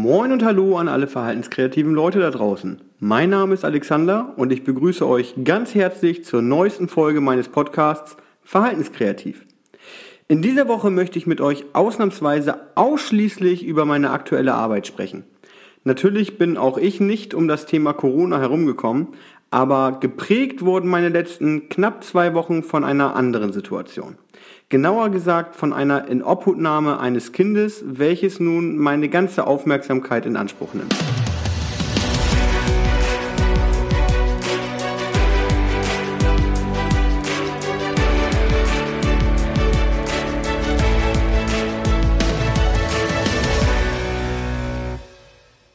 Moin und Hallo an alle verhaltenskreativen Leute da draußen. Mein Name ist Alexander und ich begrüße euch ganz herzlich zur neuesten Folge meines Podcasts Verhaltenskreativ. In dieser Woche möchte ich mit euch ausnahmsweise ausschließlich über meine aktuelle Arbeit sprechen. Natürlich bin auch ich nicht um das Thema Corona herumgekommen, aber geprägt wurden meine letzten knapp zwei Wochen von einer anderen Situation. Genauer gesagt von einer Inobhutnahme eines Kindes, welches nun meine ganze Aufmerksamkeit in Anspruch nimmt.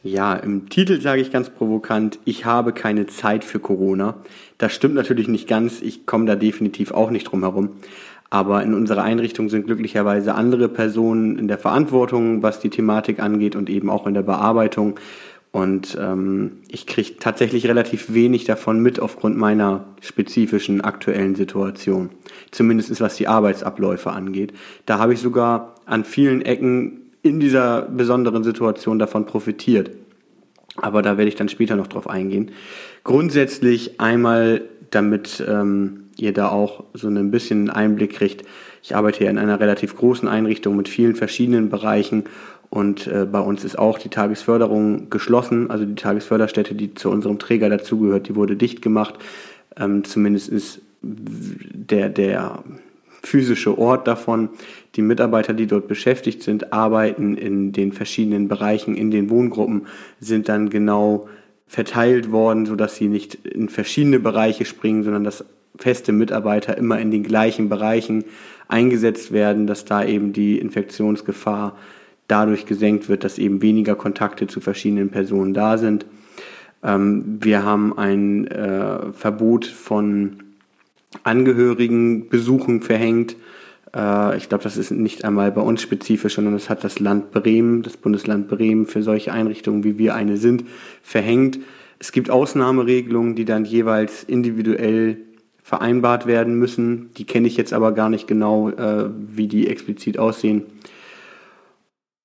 Ja, im Titel sage ich ganz provokant, ich habe keine Zeit für Corona. Das stimmt natürlich nicht ganz, ich komme da definitiv auch nicht drum herum. Aber in unserer Einrichtung sind glücklicherweise andere Personen in der Verantwortung, was die Thematik angeht und eben auch in der Bearbeitung. Und ähm, ich kriege tatsächlich relativ wenig davon mit aufgrund meiner spezifischen aktuellen Situation. Zumindest was die Arbeitsabläufe angeht. Da habe ich sogar an vielen Ecken in dieser besonderen Situation davon profitiert. Aber da werde ich dann später noch drauf eingehen. Grundsätzlich einmal, damit ähm, ihr da auch so ein bisschen Einblick kriegt. Ich arbeite hier in einer relativ großen Einrichtung mit vielen verschiedenen Bereichen und äh, bei uns ist auch die Tagesförderung geschlossen. Also die Tagesförderstätte, die zu unserem Träger dazugehört, die wurde dicht gemacht. Ähm, zumindest ist der, der physische Ort davon. Die Mitarbeiter, die dort beschäftigt sind, arbeiten in den verschiedenen Bereichen, in den Wohngruppen, sind dann genau verteilt worden, sodass sie nicht in verschiedene Bereiche springen, sondern dass feste Mitarbeiter immer in den gleichen Bereichen eingesetzt werden, dass da eben die Infektionsgefahr dadurch gesenkt wird, dass eben weniger Kontakte zu verschiedenen Personen da sind. Ähm, wir haben ein äh, Verbot von Angehörigenbesuchen verhängt. Äh, ich glaube, das ist nicht einmal bei uns spezifisch, sondern das hat das Land Bremen, das Bundesland Bremen für solche Einrichtungen, wie wir eine sind, verhängt. Es gibt Ausnahmeregelungen, die dann jeweils individuell vereinbart werden müssen. Die kenne ich jetzt aber gar nicht genau, äh, wie die explizit aussehen.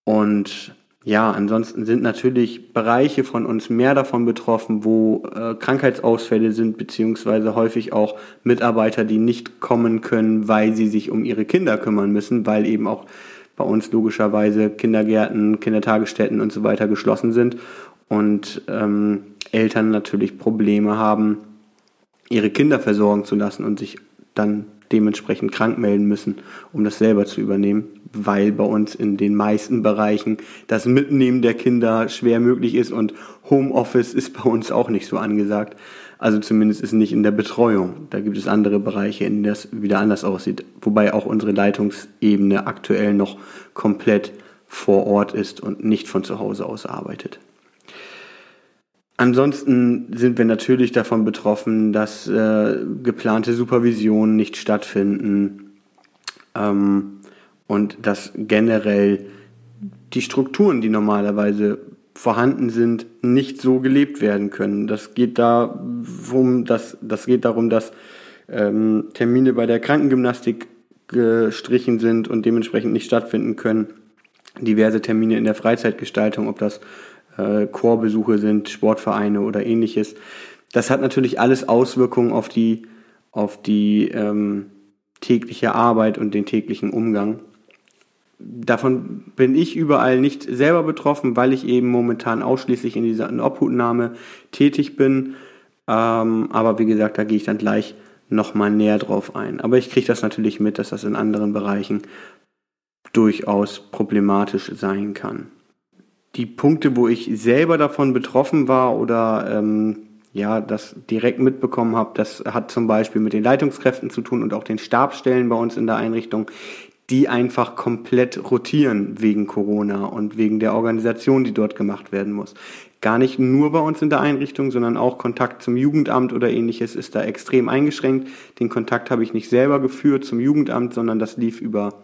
Und ja, ansonsten sind natürlich Bereiche von uns mehr davon betroffen, wo äh, Krankheitsausfälle sind, beziehungsweise häufig auch Mitarbeiter, die nicht kommen können, weil sie sich um ihre Kinder kümmern müssen, weil eben auch bei uns logischerweise Kindergärten, Kindertagesstätten und so weiter geschlossen sind und ähm, Eltern natürlich Probleme haben, ihre Kinder versorgen zu lassen und sich dann dementsprechend krank melden müssen, um das selber zu übernehmen, weil bei uns in den meisten Bereichen das Mitnehmen der Kinder schwer möglich ist und Homeoffice ist bei uns auch nicht so angesagt. Also zumindest ist nicht in der Betreuung. Da gibt es andere Bereiche, in denen das wieder anders aussieht. Wobei auch unsere Leitungsebene aktuell noch komplett vor Ort ist und nicht von zu Hause aus arbeitet. Ansonsten sind wir natürlich davon betroffen, dass äh, geplante Supervisionen nicht stattfinden ähm, und dass generell die Strukturen, die normalerweise vorhanden sind, nicht so gelebt werden können. Das geht darum, dass, das geht darum, dass ähm, Termine bei der Krankengymnastik gestrichen sind und dementsprechend nicht stattfinden können. Diverse Termine in der Freizeitgestaltung, ob das äh, Chorbesuche sind, Sportvereine oder ähnliches. Das hat natürlich alles Auswirkungen auf die, auf die ähm, tägliche Arbeit und den täglichen Umgang. Davon bin ich überall nicht selber betroffen, weil ich eben momentan ausschließlich in dieser Obhutnahme tätig bin. Ähm, aber wie gesagt, da gehe ich dann gleich nochmal näher drauf ein. Aber ich kriege das natürlich mit, dass das in anderen Bereichen durchaus problematisch sein kann die Punkte, wo ich selber davon betroffen war oder ähm, ja, das direkt mitbekommen habe, das hat zum Beispiel mit den Leitungskräften zu tun und auch den Stabsstellen bei uns in der Einrichtung, die einfach komplett rotieren wegen Corona und wegen der Organisation, die dort gemacht werden muss. Gar nicht nur bei uns in der Einrichtung, sondern auch Kontakt zum Jugendamt oder ähnliches ist da extrem eingeschränkt. Den Kontakt habe ich nicht selber geführt zum Jugendamt, sondern das lief über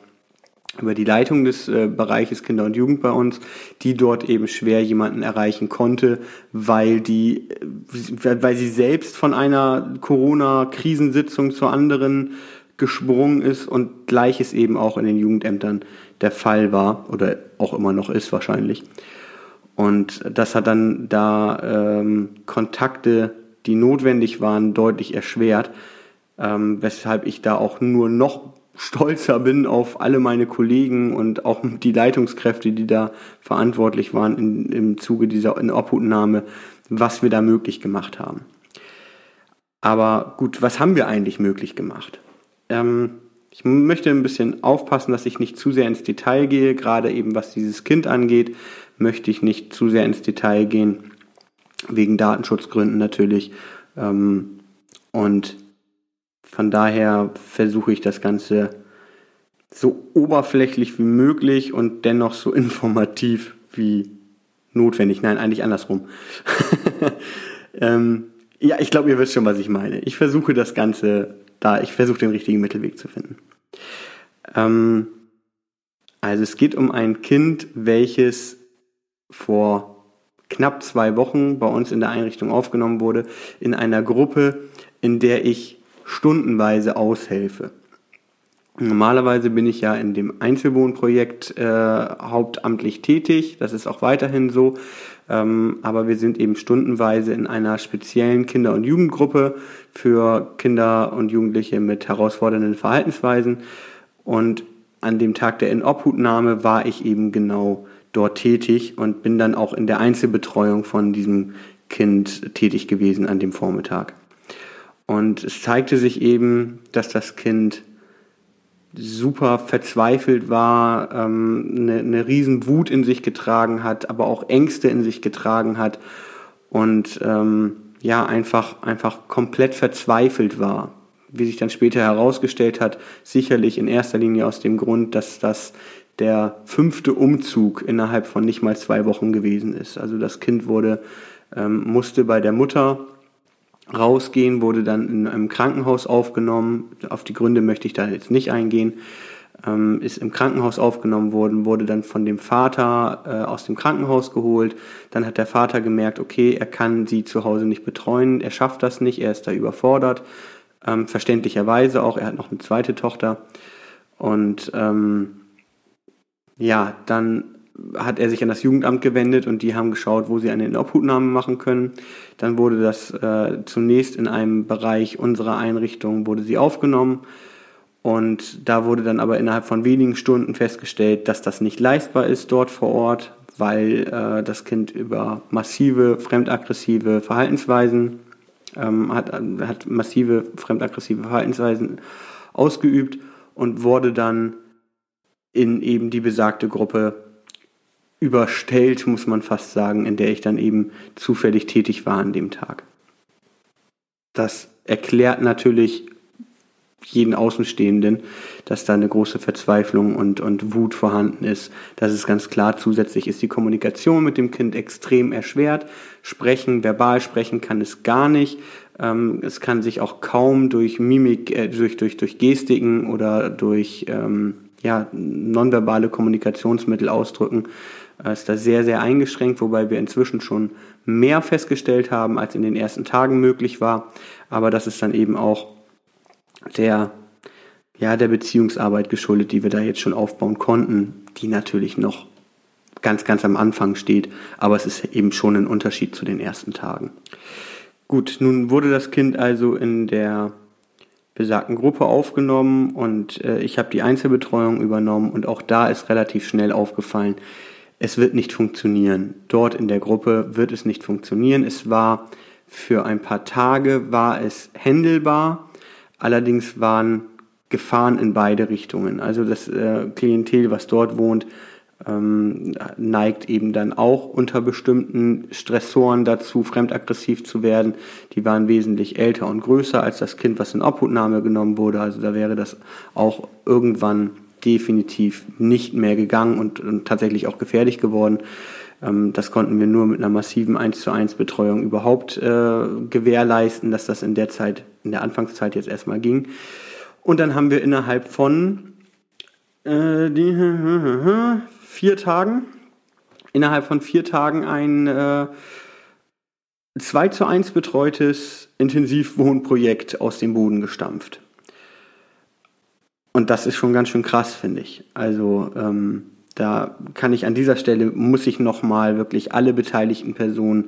über die Leitung des äh, Bereiches Kinder und Jugend bei uns, die dort eben schwer jemanden erreichen konnte, weil die, äh, weil sie selbst von einer Corona-Krisensitzung zur anderen gesprungen ist und gleiches eben auch in den Jugendämtern der Fall war oder auch immer noch ist wahrscheinlich. Und das hat dann da ähm, Kontakte, die notwendig waren, deutlich erschwert, ähm, weshalb ich da auch nur noch stolzer bin auf alle meine Kollegen und auch die Leitungskräfte, die da verantwortlich waren in, im Zuge dieser Inobhutnahme, was wir da möglich gemacht haben. Aber gut, was haben wir eigentlich möglich gemacht? Ähm, ich möchte ein bisschen aufpassen, dass ich nicht zu sehr ins Detail gehe, gerade eben was dieses Kind angeht, möchte ich nicht zu sehr ins Detail gehen, wegen Datenschutzgründen natürlich. Ähm, und von daher versuche ich das Ganze so oberflächlich wie möglich und dennoch so informativ wie notwendig. Nein, eigentlich andersrum. ähm, ja, ich glaube, ihr wisst schon, was ich meine. Ich versuche das Ganze da, ich versuche den richtigen Mittelweg zu finden. Ähm, also es geht um ein Kind, welches vor knapp zwei Wochen bei uns in der Einrichtung aufgenommen wurde, in einer Gruppe, in der ich stundenweise aushelfe. Normalerweise bin ich ja in dem Einzelwohnprojekt äh, hauptamtlich tätig, das ist auch weiterhin so, ähm, aber wir sind eben stundenweise in einer speziellen Kinder- und Jugendgruppe für Kinder und Jugendliche mit herausfordernden Verhaltensweisen und an dem Tag der Inobhutnahme war ich eben genau dort tätig und bin dann auch in der Einzelbetreuung von diesem Kind tätig gewesen an dem Vormittag. Und es zeigte sich eben, dass das Kind super verzweifelt war, ähm, eine, eine riesen Wut in sich getragen hat, aber auch Ängste in sich getragen hat und ähm, ja einfach einfach komplett verzweifelt war. Wie sich dann später herausgestellt hat, sicherlich in erster Linie aus dem Grund, dass das der fünfte Umzug innerhalb von nicht mal zwei Wochen gewesen ist. Also das Kind wurde ähm, musste bei der Mutter rausgehen, wurde dann in einem Krankenhaus aufgenommen. Auf die Gründe möchte ich da jetzt nicht eingehen. Ähm, ist im Krankenhaus aufgenommen worden, wurde dann von dem Vater äh, aus dem Krankenhaus geholt. Dann hat der Vater gemerkt, okay, er kann sie zu Hause nicht betreuen, er schafft das nicht, er ist da überfordert. Ähm, verständlicherweise auch, er hat noch eine zweite Tochter. Und ähm, ja, dann hat er sich an das Jugendamt gewendet und die haben geschaut, wo sie eine Inobhutnahme machen können. Dann wurde das äh, zunächst in einem Bereich unserer Einrichtung wurde sie aufgenommen und da wurde dann aber innerhalb von wenigen Stunden festgestellt, dass das nicht leistbar ist dort vor Ort, weil äh, das Kind über massive fremdaggressive Verhaltensweisen ähm, hat, hat massive fremdaggressive Verhaltensweisen ausgeübt und wurde dann in eben die besagte Gruppe überstellt, muss man fast sagen, in der ich dann eben zufällig tätig war an dem Tag. Das erklärt natürlich jeden Außenstehenden, dass da eine große Verzweiflung und, und Wut vorhanden ist. Das ist ganz klar. Zusätzlich ist die Kommunikation mit dem Kind extrem erschwert. Sprechen, verbal sprechen kann es gar nicht. Ähm, es kann sich auch kaum durch Mimik, äh, durch, durch, durch Gestiken oder durch ähm, ja, nonverbale Kommunikationsmittel ausdrücken ist da sehr, sehr eingeschränkt, wobei wir inzwischen schon mehr festgestellt haben, als in den ersten Tagen möglich war. Aber das ist dann eben auch der, ja, der Beziehungsarbeit geschuldet, die wir da jetzt schon aufbauen konnten, die natürlich noch ganz, ganz am Anfang steht. Aber es ist eben schon ein Unterschied zu den ersten Tagen. Gut, nun wurde das Kind also in der besagten Gruppe aufgenommen und äh, ich habe die Einzelbetreuung übernommen und auch da ist relativ schnell aufgefallen, es wird nicht funktionieren. Dort in der Gruppe wird es nicht funktionieren. Es war für ein paar Tage war es händelbar, allerdings waren Gefahren in beide Richtungen. Also das äh, Klientel, was dort wohnt, ähm, neigt eben dann auch unter bestimmten Stressoren dazu, fremdaggressiv zu werden. Die waren wesentlich älter und größer als das Kind, was in Obhutnahme genommen wurde. Also da wäre das auch irgendwann definitiv nicht mehr gegangen und, und tatsächlich auch gefährlich geworden. Ähm, das konnten wir nur mit einer massiven 1 zu 1 Betreuung überhaupt äh, gewährleisten, dass das in der Zeit, in der Anfangszeit jetzt erstmal ging. Und dann haben wir innerhalb von äh, die, vier Tagen, innerhalb von vier Tagen ein äh, 2 zu 1 betreutes Intensivwohnprojekt aus dem Boden gestampft. Und das ist schon ganz schön krass, finde ich. Also ähm, da kann ich an dieser Stelle, muss ich nochmal wirklich alle beteiligten Personen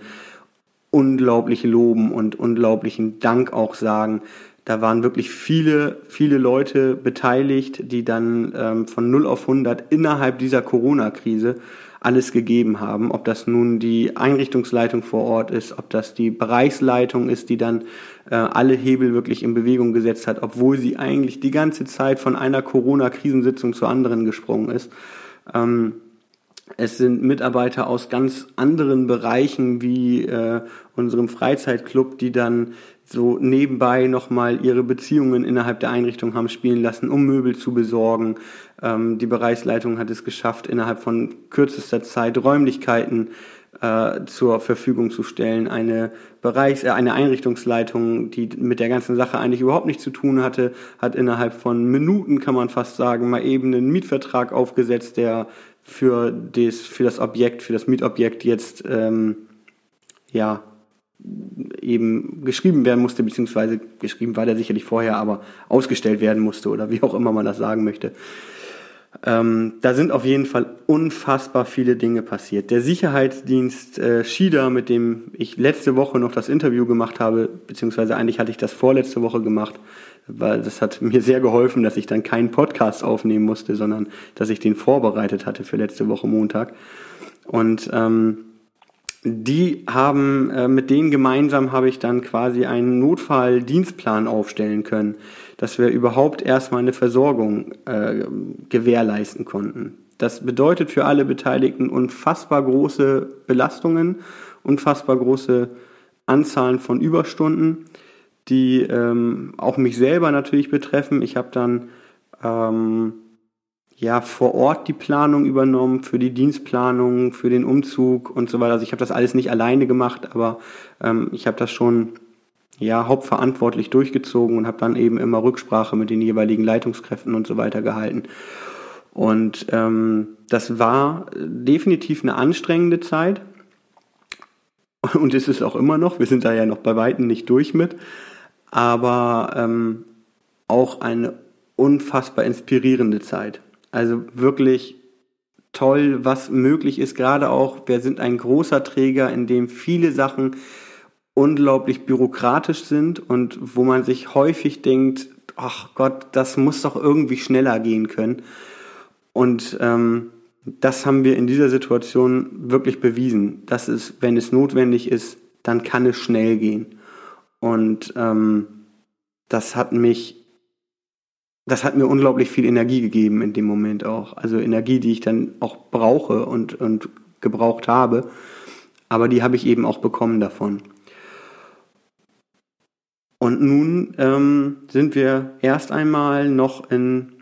unglaublich loben und unglaublichen Dank auch sagen. Da waren wirklich viele, viele Leute beteiligt, die dann ähm, von 0 auf 100 innerhalb dieser Corona-Krise alles gegeben haben. Ob das nun die Einrichtungsleitung vor Ort ist, ob das die Bereichsleitung ist, die dann äh, alle Hebel wirklich in Bewegung gesetzt hat, obwohl sie eigentlich die ganze Zeit von einer Corona-Krisensitzung zur anderen gesprungen ist. Ähm, es sind Mitarbeiter aus ganz anderen Bereichen wie äh, unserem Freizeitclub, die dann so nebenbei nochmal ihre Beziehungen innerhalb der Einrichtung haben spielen lassen, um Möbel zu besorgen. Ähm, die Bereichsleitung hat es geschafft, innerhalb von kürzester Zeit Räumlichkeiten äh, zur Verfügung zu stellen. Eine Bereichs-, äh, eine Einrichtungsleitung, die mit der ganzen Sache eigentlich überhaupt nichts zu tun hatte, hat innerhalb von Minuten, kann man fast sagen, mal eben einen Mietvertrag aufgesetzt, der für das, für das Objekt, für das Mietobjekt jetzt ähm, ja eben geschrieben werden musste, beziehungsweise geschrieben war der sicherlich vorher, aber ausgestellt werden musste oder wie auch immer man das sagen möchte. Ähm, da sind auf jeden Fall unfassbar viele Dinge passiert. Der Sicherheitsdienst äh, Shida, mit dem ich letzte Woche noch das Interview gemacht habe, beziehungsweise eigentlich hatte ich das vorletzte Woche gemacht, weil das hat mir sehr geholfen, dass ich dann keinen Podcast aufnehmen musste, sondern dass ich den vorbereitet hatte für letzte Woche Montag. Und ähm, die haben, äh, mit denen gemeinsam habe ich dann quasi einen Notfalldienstplan aufstellen können, dass wir überhaupt erstmal eine Versorgung äh, gewährleisten konnten. Das bedeutet für alle Beteiligten unfassbar große Belastungen, unfassbar große Anzahlen von Überstunden, die ähm, auch mich selber natürlich betreffen. Ich habe dann ähm, ja vor Ort die Planung übernommen, für die Dienstplanung, für den Umzug und so weiter. Also ich habe das alles nicht alleine gemacht, aber ähm, ich habe das schon ja hauptverantwortlich durchgezogen und habe dann eben immer Rücksprache mit den jeweiligen Leitungskräften und so weiter gehalten. Und ähm, das war definitiv eine anstrengende Zeit. Und ist es auch immer noch. Wir sind da ja noch bei Weitem nicht durch mit. Aber ähm, auch eine unfassbar inspirierende Zeit. Also wirklich toll, was möglich ist. Gerade auch, wir sind ein großer Träger, in dem viele Sachen unglaublich bürokratisch sind und wo man sich häufig denkt, ach Gott, das muss doch irgendwie schneller gehen können. Und ähm, das haben wir in dieser Situation wirklich bewiesen, dass es, wenn es notwendig ist, dann kann es schnell gehen. Und ähm, das hat mich das hat mir unglaublich viel Energie gegeben in dem Moment auch. Also Energie, die ich dann auch brauche und, und gebraucht habe. Aber die habe ich eben auch bekommen davon. Und nun ähm, sind wir erst einmal noch in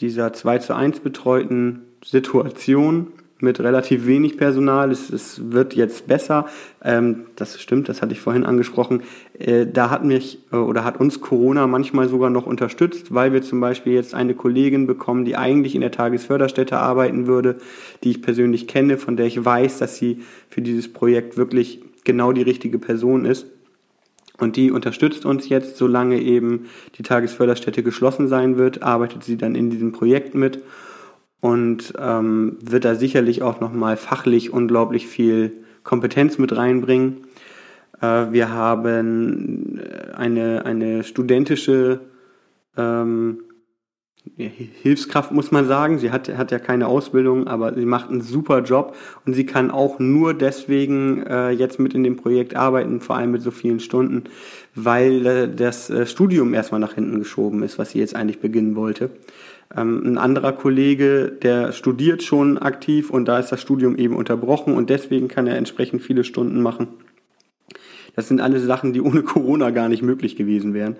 dieser 2 zu 1 betreuten Situation mit relativ wenig Personal. Es, es wird jetzt besser. Ähm, das stimmt, das hatte ich vorhin angesprochen. Äh, da hat mich äh, oder hat uns Corona manchmal sogar noch unterstützt, weil wir zum Beispiel jetzt eine Kollegin bekommen, die eigentlich in der Tagesförderstätte arbeiten würde, die ich persönlich kenne, von der ich weiß, dass sie für dieses Projekt wirklich genau die richtige Person ist. Und die unterstützt uns jetzt, solange eben die Tagesförderstätte geschlossen sein wird, arbeitet sie dann in diesem Projekt mit und ähm, wird da sicherlich auch nochmal fachlich unglaublich viel Kompetenz mit reinbringen. Äh, wir haben eine, eine studentische ähm, Hilfskraft, muss man sagen. Sie hat, hat ja keine Ausbildung, aber sie macht einen super Job und sie kann auch nur deswegen äh, jetzt mit in dem Projekt arbeiten, vor allem mit so vielen Stunden, weil äh, das äh, Studium erstmal nach hinten geschoben ist, was sie jetzt eigentlich beginnen wollte. Ähm, ein anderer Kollege, der studiert schon aktiv und da ist das Studium eben unterbrochen und deswegen kann er entsprechend viele Stunden machen. Das sind alles Sachen, die ohne Corona gar nicht möglich gewesen wären.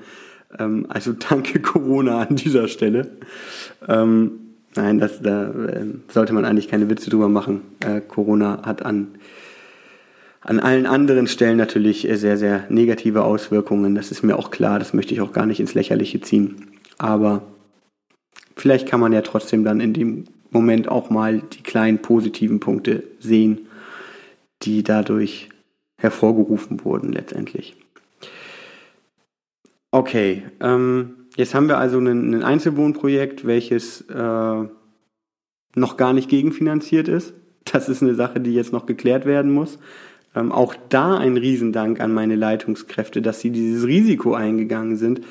Ähm, also danke Corona an dieser Stelle. Ähm, nein, das, da sollte man eigentlich keine Witze drüber machen. Äh, Corona hat an, an allen anderen Stellen natürlich sehr, sehr negative Auswirkungen. Das ist mir auch klar. Das möchte ich auch gar nicht ins Lächerliche ziehen. Aber vielleicht kann man ja trotzdem dann in dem Moment auch mal die kleinen positiven Punkte sehen, die dadurch hervorgerufen wurden letztendlich. Okay, ähm, jetzt haben wir also ein, ein Einzelwohnprojekt, welches äh, noch gar nicht gegenfinanziert ist. Das ist eine Sache, die jetzt noch geklärt werden muss. Ähm, auch da ein Riesendank an meine Leitungskräfte, dass sie dieses Risiko eingegangen sind,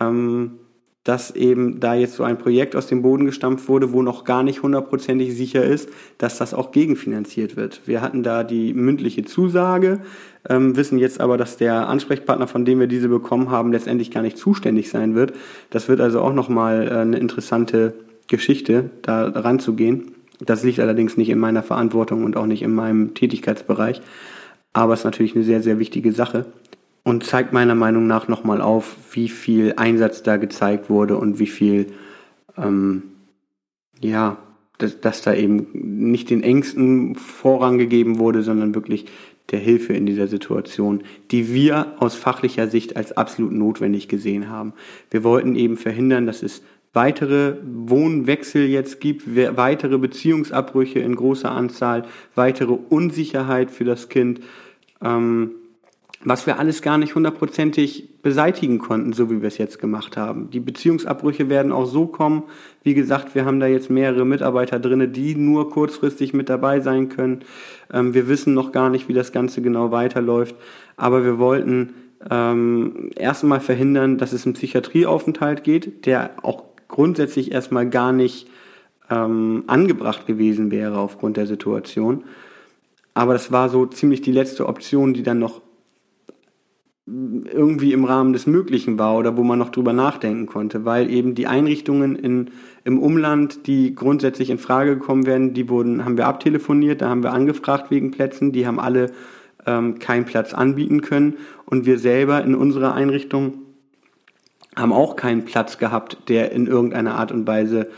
ähm, dass eben da jetzt so ein Projekt aus dem Boden gestampft wurde, wo noch gar nicht hundertprozentig sicher ist, dass das auch gegenfinanziert wird. Wir hatten da die mündliche Zusage, ähm, wissen jetzt aber, dass der Ansprechpartner, von dem wir diese bekommen haben, letztendlich gar nicht zuständig sein wird. Das wird also auch nochmal äh, eine interessante Geschichte, da ranzugehen. Das liegt allerdings nicht in meiner Verantwortung und auch nicht in meinem Tätigkeitsbereich. Aber es ist natürlich eine sehr, sehr wichtige Sache und zeigt meiner Meinung nach nochmal auf, wie viel Einsatz da gezeigt wurde und wie viel, ähm, ja, dass, dass da eben nicht den Ängsten Vorrang gegeben wurde, sondern wirklich der Hilfe in dieser Situation, die wir aus fachlicher Sicht als absolut notwendig gesehen haben. Wir wollten eben verhindern, dass es weitere Wohnwechsel jetzt gibt, weitere Beziehungsabbrüche in großer Anzahl, weitere Unsicherheit für das Kind. Ähm, was wir alles gar nicht hundertprozentig beseitigen konnten, so wie wir es jetzt gemacht haben. Die Beziehungsabbrüche werden auch so kommen. Wie gesagt, wir haben da jetzt mehrere Mitarbeiter drinne, die nur kurzfristig mit dabei sein können. Ähm, wir wissen noch gar nicht, wie das Ganze genau weiterläuft. Aber wir wollten ähm, erstmal verhindern, dass es einen Psychiatrieaufenthalt geht, der auch grundsätzlich erstmal gar nicht ähm, angebracht gewesen wäre aufgrund der Situation. Aber das war so ziemlich die letzte Option, die dann noch irgendwie im Rahmen des Möglichen war oder wo man noch drüber nachdenken konnte, weil eben die Einrichtungen in, im Umland, die grundsätzlich in Frage gekommen werden, die wurden, haben wir abtelefoniert, da haben wir angefragt wegen Plätzen, die haben alle ähm, keinen Platz anbieten können. Und wir selber in unserer Einrichtung haben auch keinen Platz gehabt, der in irgendeiner Art und Weise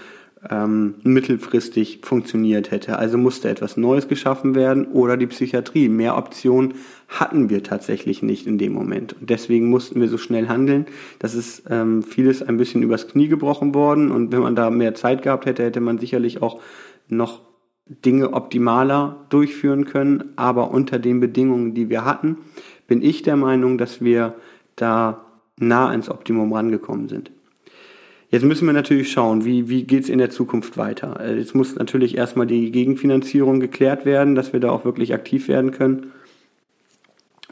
ähm, mittelfristig funktioniert hätte. Also musste etwas Neues geschaffen werden oder die Psychiatrie. Mehr Optionen hatten wir tatsächlich nicht in dem Moment. Und deswegen mussten wir so schnell handeln. Das ist ähm, vieles ein bisschen übers Knie gebrochen worden. Und wenn man da mehr Zeit gehabt hätte, hätte man sicherlich auch noch Dinge optimaler durchführen können. Aber unter den Bedingungen, die wir hatten, bin ich der Meinung, dass wir da nah ins Optimum rangekommen sind. Jetzt müssen wir natürlich schauen, wie, wie geht es in der Zukunft weiter. Äh, jetzt muss natürlich erstmal die Gegenfinanzierung geklärt werden, dass wir da auch wirklich aktiv werden können.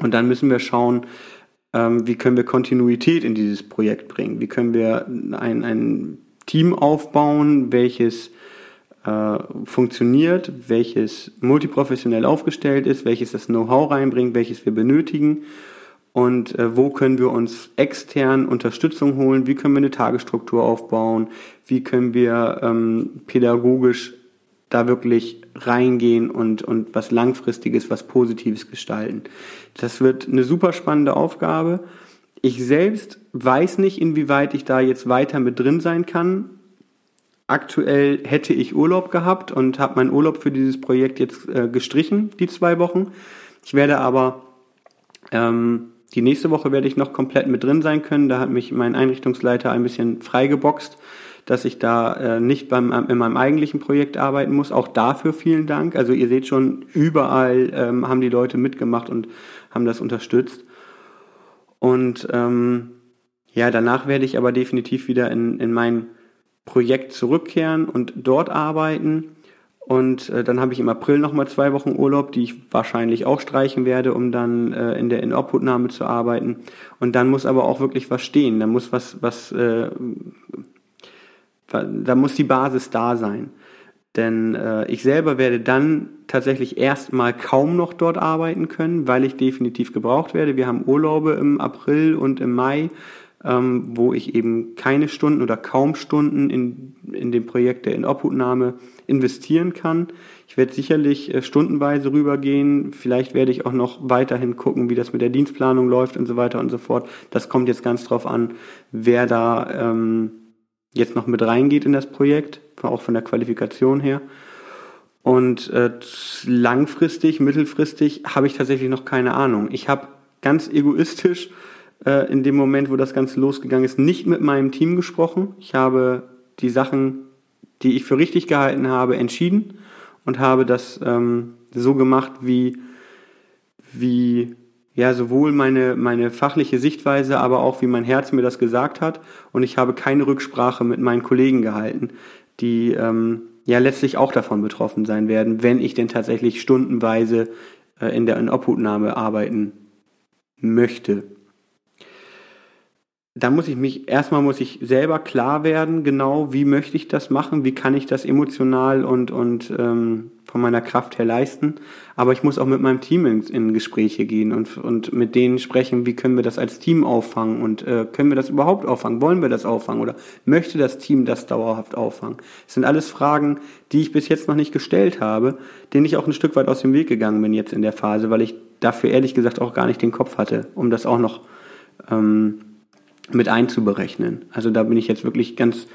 Und dann müssen wir schauen, ähm, wie können wir Kontinuität in dieses Projekt bringen. Wie können wir ein, ein Team aufbauen, welches äh, funktioniert, welches multiprofessionell aufgestellt ist, welches das Know-how reinbringt, welches wir benötigen und äh, wo können wir uns extern Unterstützung holen, wie können wir eine Tagesstruktur aufbauen, wie können wir ähm, pädagogisch da wirklich reingehen und, und was Langfristiges, was Positives gestalten. Das wird eine super spannende Aufgabe. Ich selbst weiß nicht, inwieweit ich da jetzt weiter mit drin sein kann. Aktuell hätte ich Urlaub gehabt und habe meinen Urlaub für dieses Projekt jetzt äh, gestrichen, die zwei Wochen. Ich werde aber ähm, die nächste Woche werde ich noch komplett mit drin sein können. Da hat mich mein Einrichtungsleiter ein bisschen freigeboxt, dass ich da äh, nicht beim, in meinem eigentlichen Projekt arbeiten muss. Auch dafür vielen Dank. Also ihr seht schon, überall ähm, haben die Leute mitgemacht und haben das unterstützt. Und ähm, ja, danach werde ich aber definitiv wieder in, in mein Projekt zurückkehren und dort arbeiten. Und äh, dann habe ich im April nochmal zwei Wochen Urlaub, die ich wahrscheinlich auch streichen werde, um dann äh, in der Inobhutnahme zu arbeiten. Und dann muss aber auch wirklich was stehen. Da muss was, was, äh, da muss die Basis da sein. Denn äh, ich selber werde dann tatsächlich erstmal kaum noch dort arbeiten können, weil ich definitiv gebraucht werde. Wir haben Urlaube im April und im Mai ähm, wo ich eben keine Stunden oder kaum Stunden in, in dem Projekt der Inobhutnahme investieren kann. Ich werde sicherlich äh, stundenweise rübergehen. Vielleicht werde ich auch noch weiterhin gucken, wie das mit der Dienstplanung läuft und so weiter und so fort. Das kommt jetzt ganz drauf an, wer da ähm, jetzt noch mit reingeht in das Projekt, auch von der Qualifikation her. Und äh, langfristig, mittelfristig habe ich tatsächlich noch keine Ahnung. Ich habe ganz egoistisch äh, in dem Moment, wo das Ganze losgegangen ist, nicht mit meinem Team gesprochen. Ich habe die Sachen, die ich für richtig gehalten habe, entschieden und habe das ähm, so gemacht, wie, wie ja, sowohl meine, meine fachliche Sichtweise, aber auch wie mein Herz mir das gesagt hat. Und ich habe keine Rücksprache mit meinen Kollegen gehalten, die ähm, ja letztlich auch davon betroffen sein werden, wenn ich denn tatsächlich stundenweise äh, in der in Obhutnahme arbeiten möchte. Da muss ich mich, erstmal muss ich selber klar werden, genau wie möchte ich das machen, wie kann ich das emotional und, und ähm, von meiner Kraft her leisten. Aber ich muss auch mit meinem Team in, in Gespräche gehen und, und mit denen sprechen, wie können wir das als Team auffangen und äh, können wir das überhaupt auffangen? Wollen wir das auffangen oder möchte das Team das dauerhaft auffangen? Das sind alles Fragen, die ich bis jetzt noch nicht gestellt habe, denen ich auch ein Stück weit aus dem Weg gegangen bin jetzt in der Phase, weil ich dafür ehrlich gesagt auch gar nicht den Kopf hatte, um das auch noch ähm, mit einzuberechnen. Also da bin ich jetzt wirklich ganz,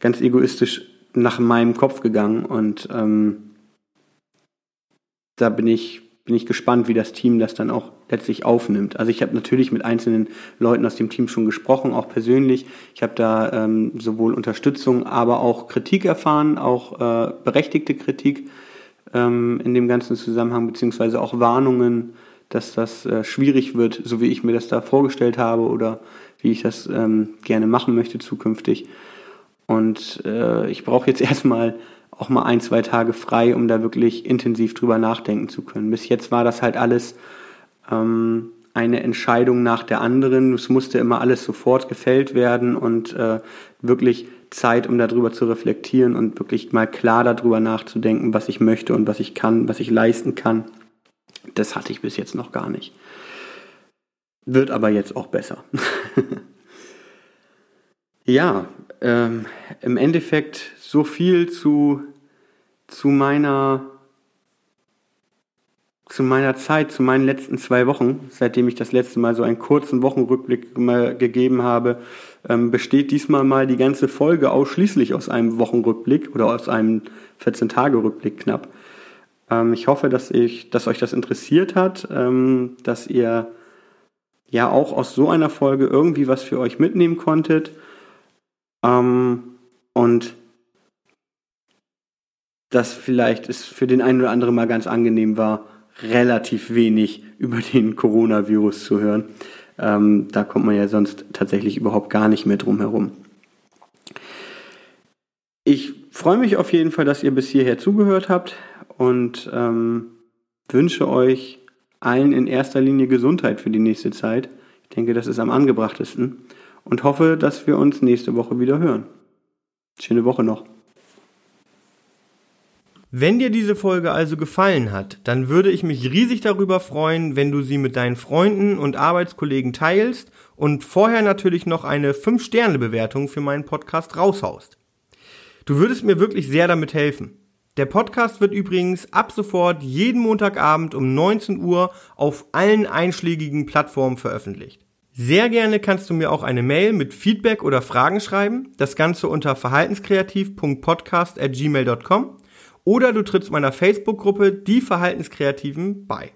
ganz egoistisch nach meinem Kopf gegangen und ähm, da bin ich, bin ich gespannt, wie das Team das dann auch letztlich aufnimmt. Also ich habe natürlich mit einzelnen Leuten aus dem Team schon gesprochen, auch persönlich. Ich habe da ähm, sowohl Unterstützung, aber auch Kritik erfahren, auch äh, berechtigte Kritik ähm, in dem ganzen Zusammenhang, beziehungsweise auch Warnungen, dass das äh, schwierig wird, so wie ich mir das da vorgestellt habe oder wie ich das ähm, gerne machen möchte zukünftig. Und äh, ich brauche jetzt erstmal auch mal ein, zwei Tage frei, um da wirklich intensiv drüber nachdenken zu können. Bis jetzt war das halt alles ähm, eine Entscheidung nach der anderen. Es musste immer alles sofort gefällt werden und äh, wirklich Zeit, um darüber zu reflektieren und wirklich mal klar darüber nachzudenken, was ich möchte und was ich kann, was ich leisten kann. Das hatte ich bis jetzt noch gar nicht. Wird aber jetzt auch besser. ja, ähm, im Endeffekt so viel zu, zu meiner zu meiner Zeit, zu meinen letzten zwei Wochen, seitdem ich das letzte Mal so einen kurzen Wochenrückblick gegeben habe, ähm, besteht diesmal mal die ganze Folge ausschließlich aus einem Wochenrückblick oder aus einem 14-Tage-Rückblick knapp. Ähm, ich hoffe, dass ich, dass euch das interessiert hat, ähm, dass ihr ja auch aus so einer Folge irgendwie was für euch mitnehmen konntet. Ähm, und dass vielleicht es für den einen oder anderen mal ganz angenehm war, relativ wenig über den Coronavirus zu hören. Ähm, da kommt man ja sonst tatsächlich überhaupt gar nicht mehr drum herum. Ich freue mich auf jeden Fall, dass ihr bis hierher zugehört habt und ähm, wünsche euch allen in erster Linie Gesundheit für die nächste Zeit. Ich denke, das ist am angebrachtesten und hoffe, dass wir uns nächste Woche wieder hören. Schöne Woche noch. Wenn dir diese Folge also gefallen hat, dann würde ich mich riesig darüber freuen, wenn du sie mit deinen Freunden und Arbeitskollegen teilst und vorher natürlich noch eine 5-Sterne-Bewertung für meinen Podcast raushaust. Du würdest mir wirklich sehr damit helfen. Der Podcast wird übrigens ab sofort jeden Montagabend um 19 Uhr auf allen einschlägigen Plattformen veröffentlicht. Sehr gerne kannst du mir auch eine Mail mit Feedback oder Fragen schreiben, das Ganze unter verhaltenskreativ.podcast@gmail.com oder du trittst meiner Facebook-Gruppe Die Verhaltenskreativen bei.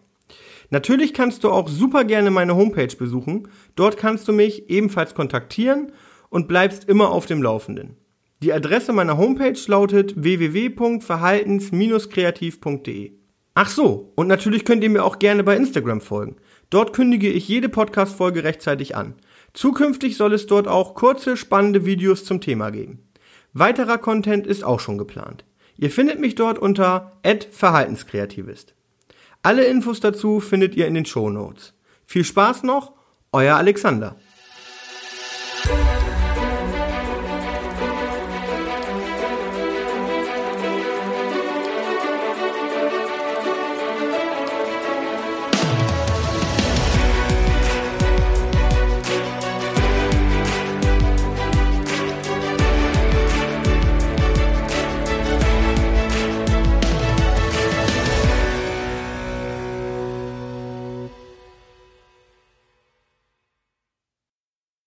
Natürlich kannst du auch super gerne meine Homepage besuchen. Dort kannst du mich ebenfalls kontaktieren und bleibst immer auf dem Laufenden. Die Adresse meiner Homepage lautet www.verhaltens-kreativ.de. Ach so, und natürlich könnt ihr mir auch gerne bei Instagram folgen. Dort kündige ich jede Podcast-Folge rechtzeitig an. Zukünftig soll es dort auch kurze, spannende Videos zum Thema geben. Weiterer Content ist auch schon geplant. Ihr findet mich dort unter @verhaltenskreativist. Alle Infos dazu findet ihr in den Show Notes. Viel Spaß noch, euer Alexander.